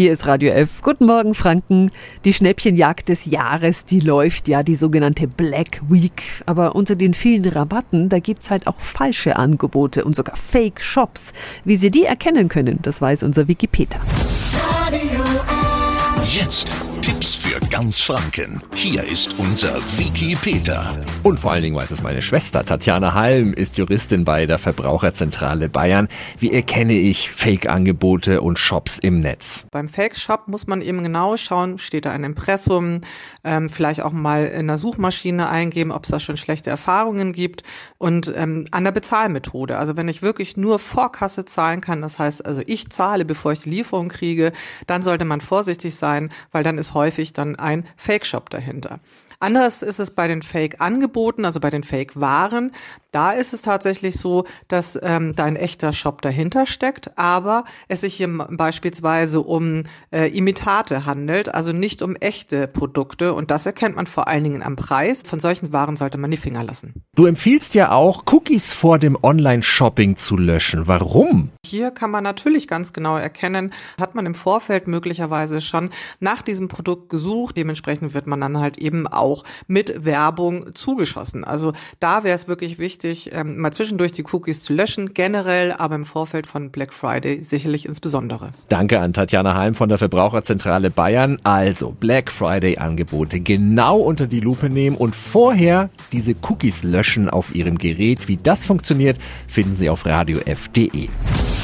Hier ist Radio F. Guten Morgen, Franken. Die Schnäppchenjagd des Jahres, die läuft ja, die sogenannte Black Week. Aber unter den vielen Rabatten, da gibt's halt auch falsche Angebote und sogar Fake-Shops. Wie Sie die erkennen können, das weiß unser Wikipedia. Radio F. Jetzt Tipps für ganz Franken. Hier ist unser Wiki Peter. Und vor allen Dingen weiß es meine Schwester. Tatjana Halm ist Juristin bei der Verbraucherzentrale Bayern. Wie erkenne ich Fake-Angebote und Shops im Netz? Beim Fake-Shop muss man eben genau schauen, steht da ein Impressum, ähm, vielleicht auch mal in der Suchmaschine eingeben, ob es da schon schlechte Erfahrungen gibt und ähm, an der Bezahlmethode. Also wenn ich wirklich nur Vorkasse zahlen kann, das heißt also ich zahle, bevor ich die Lieferung kriege, dann sollte man vorsichtig sein, weil dann ist häufig dann ein Fake-Shop dahinter. Anders ist es bei den Fake-Angeboten, also bei den Fake-Waren. Da ist es tatsächlich so, dass ähm, da ein echter Shop dahinter steckt, aber es sich hier beispielsweise um äh, Imitate handelt, also nicht um echte Produkte. Und das erkennt man vor allen Dingen am Preis. Von solchen Waren sollte man die Finger lassen. Du empfiehlst ja auch, Cookies vor dem Online-Shopping zu löschen. Warum? Hier kann man natürlich ganz genau erkennen, hat man im Vorfeld möglicherweise schon nach diesem Produkt gesucht. Dementsprechend wird man dann halt eben auch auch mit Werbung zugeschossen. Also da wäre es wirklich wichtig, ähm, mal zwischendurch die Cookies zu löschen, generell, aber im Vorfeld von Black Friday sicherlich insbesondere. Danke an Tatjana Heim von der Verbraucherzentrale Bayern. Also Black Friday Angebote genau unter die Lupe nehmen und vorher diese Cookies löschen auf Ihrem Gerät. Wie das funktioniert, finden Sie auf radiof.de.